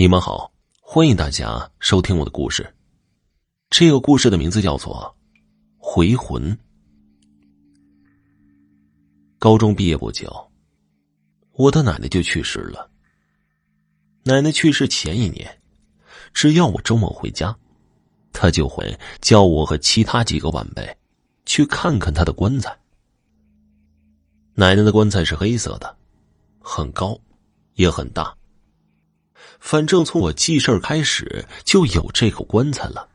你们好，欢迎大家收听我的故事。这个故事的名字叫做《回魂》。高中毕业不久，我的奶奶就去世了。奶奶去世前一年，只要我周末回家，她就会叫我和其他几个晚辈去看看她的棺材。奶奶的棺材是黑色的，很高，也很大。反正从我记事儿开始就有这口棺材了。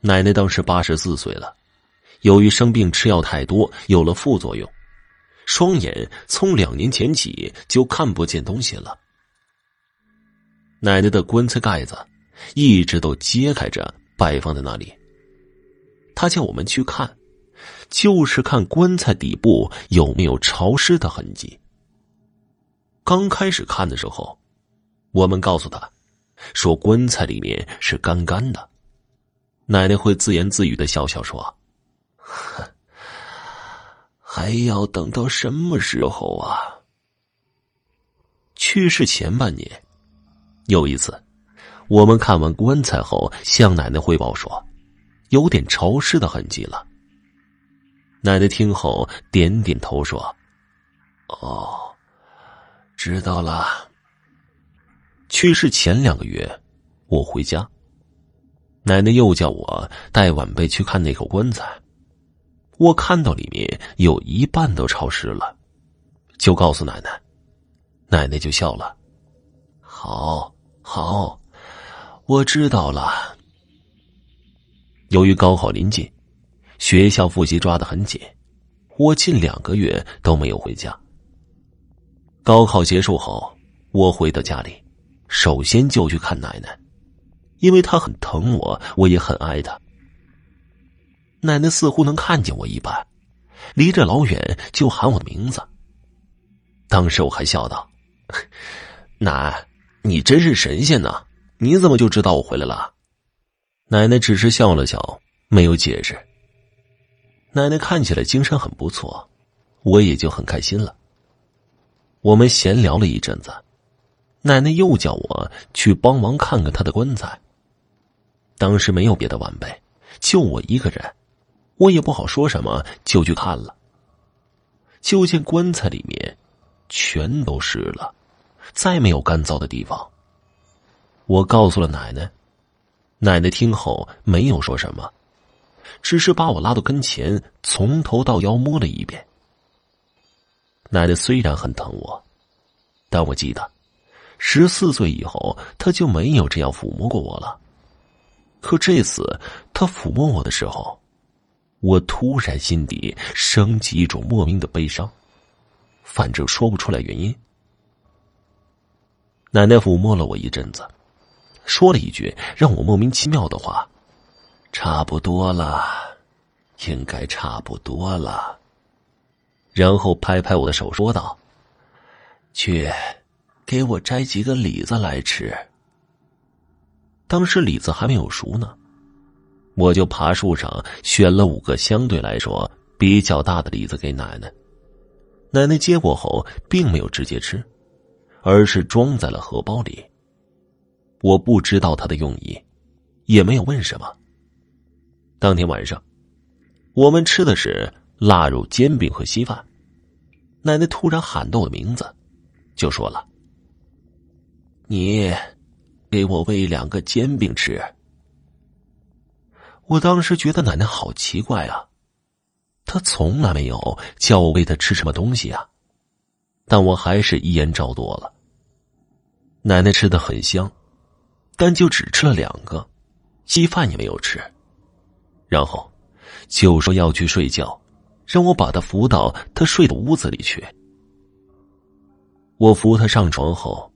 奶奶当时八十四岁了，由于生病吃药太多，有了副作用，双眼从两年前起就看不见东西了。奶奶的棺材盖子一直都揭开着摆放在那里。他叫我们去看，就是看棺材底部有没有潮湿的痕迹。刚开始看的时候。我们告诉他，说棺材里面是干干的。奶奶会自言自语的笑笑说：“还要等到什么时候啊？”去世前半年，有一次，我们看完棺材后，向奶奶汇报说，有点潮湿的痕迹了。奶奶听后点点头说：“哦，知道了。”去世前两个月，我回家，奶奶又叫我带晚辈去看那口棺材。我看到里面有一半都潮湿了，就告诉奶奶，奶奶就笑了。好，好，我知道了。由于高考临近，学校复习抓得很紧，我近两个月都没有回家。高考结束后，我回到家里。首先就去看奶奶，因为她很疼我，我也很爱她。奶奶似乎能看见我一般，离着老远就喊我的名字。当时我还笑道：“奶，你真是神仙呐！你怎么就知道我回来了？”奶奶只是笑了笑，没有解释。奶奶看起来精神很不错，我也就很开心了。我们闲聊了一阵子。奶奶又叫我去帮忙看看她的棺材。当时没有别的晚辈，就我一个人，我也不好说什么，就去看了。就见棺材里面全都湿了，再没有干燥的地方。我告诉了奶奶，奶奶听后没有说什么，只是把我拉到跟前，从头到腰摸了一遍。奶奶虽然很疼我，但我记得。十四岁以后，他就没有这样抚摸过我了。可这次他抚摸我的时候，我突然心底升起一种莫名的悲伤，反正说不出来原因。奶奶抚摸了我一阵子，说了一句让我莫名其妙的话：“差不多了，应该差不多了。”然后拍拍我的手，说道：“去。”给我摘几个李子来吃。当时李子还没有熟呢，我就爬树上选了五个相对来说比较大的李子给奶奶。奶奶接过后，并没有直接吃，而是装在了荷包里。我不知道她的用意，也没有问什么。当天晚上，我们吃的是腊肉煎饼和稀饭。奶奶突然喊到我的名字，就说了。你给我喂两个煎饼吃。我当时觉得奶奶好奇怪啊，她从来没有叫我喂她吃什么东西啊，但我还是一言照做了。奶奶吃的很香，但就只吃了两个，稀饭也没有吃，然后就说要去睡觉，让我把她扶到她睡的屋子里去。我扶她上床后。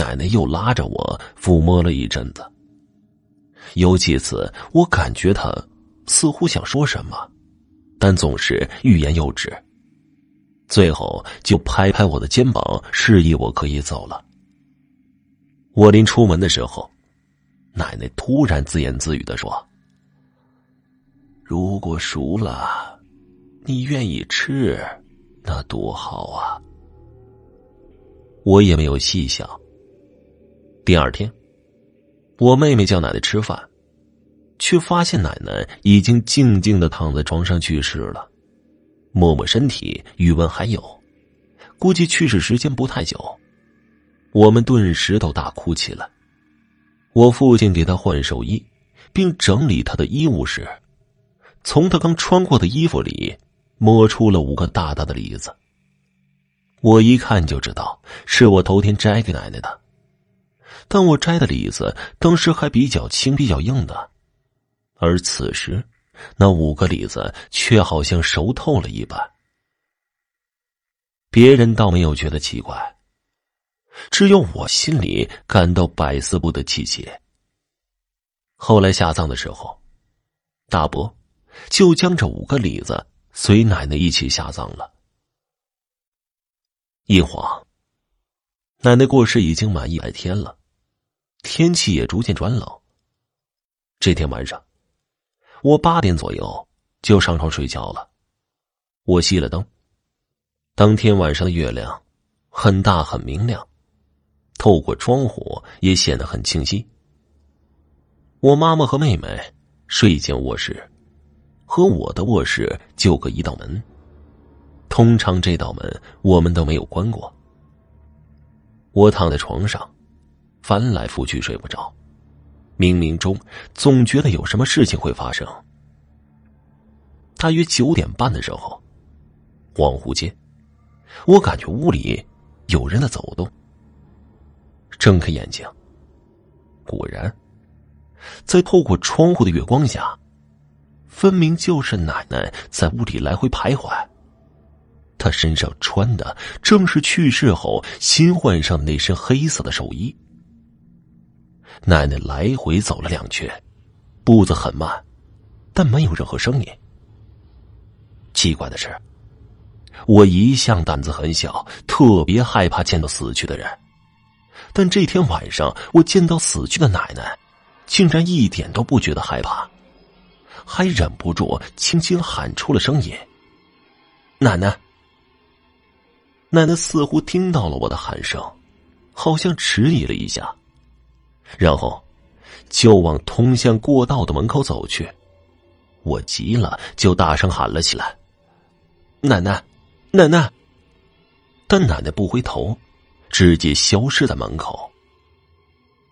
奶奶又拉着我抚摸了一阵子，有几次我感觉她似乎想说什么，但总是欲言又止。最后就拍拍我的肩膀，示意我可以走了。我临出门的时候，奶奶突然自言自语的说：“如果熟了，你愿意吃，那多好啊！”我也没有细想。第二天，我妹妹叫奶奶吃饭，却发现奶奶已经静静的躺在床上去世了。摸摸身体，余温还有，估计去世时间不太久。我们顿时都大哭起来。我父亲给她换寿衣，并整理她的衣物时，从她刚穿过的衣服里摸出了五个大大的李子。我一看就知道是我头天摘给奶奶的，但我摘的李子当时还比较轻、比较硬的，而此时那五个李子却好像熟透了一般。别人倒没有觉得奇怪，只有我心里感到百思不得其解。后来下葬的时候，大伯就将这五个李子随奶奶一起下葬了。一晃，奶奶过世已经满一百天了，天气也逐渐转冷。这天晚上，我八点左右就上床睡觉了。我熄了灯，当天晚上的月亮很大很明亮，透过窗户也显得很清晰。我妈妈和妹妹睡进卧室，和我的卧室就隔一道门。通常这道门我们都没有关过。我躺在床上，翻来覆去睡不着，冥冥中总觉得有什么事情会发生。大约九点半的时候，恍惚间，我感觉屋里有人在走动。睁开眼睛，果然，在透过窗户的月光下，分明就是奶奶在屋里来回徘徊。她身上穿的正是去世后新换上那身黑色的寿衣。奶奶来回走了两圈，步子很慢，但没有任何声音。奇怪的是，我一向胆子很小，特别害怕见到死去的人，但这天晚上我见到死去的奶奶，竟然一点都不觉得害怕，还忍不住轻轻喊出了声音：“奶奶。”奶奶似乎听到了我的喊声，好像迟疑了一下，然后就往通向过道的门口走去。我急了，就大声喊了起来：“奶奶，奶奶！”但奶奶不回头，直接消失在门口。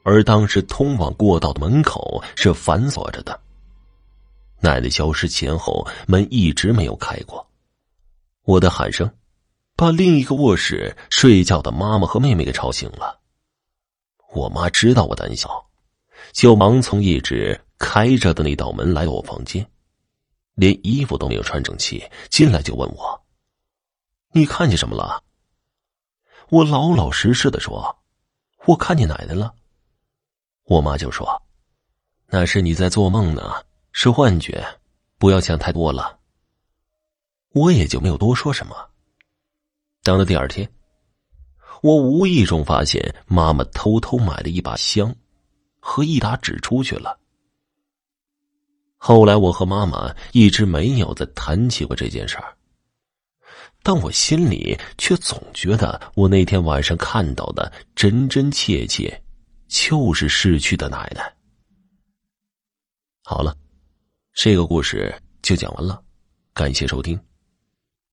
而当时通往过道的门口是反锁着的。奶奶消失前后，门一直没有开过。我的喊声。把另一个卧室睡觉的妈妈和妹妹给吵醒了。我妈知道我胆小，就忙从一直开着的那道门来我房间，连衣服都没有穿整齐，进来就问我：“你看见什么了？”我老老实实的说：“我看见奶奶了。”我妈就说：“那是你在做梦呢，是幻觉，不要想太多了。”我也就没有多说什么。等到第二天，我无意中发现妈妈偷偷买了一把香和一沓纸出去了。后来，我和妈妈一直没有再谈起过这件事儿，但我心里却总觉得我那天晚上看到的真真切切，就是逝去的奶奶。好了，这个故事就讲完了，感谢收听。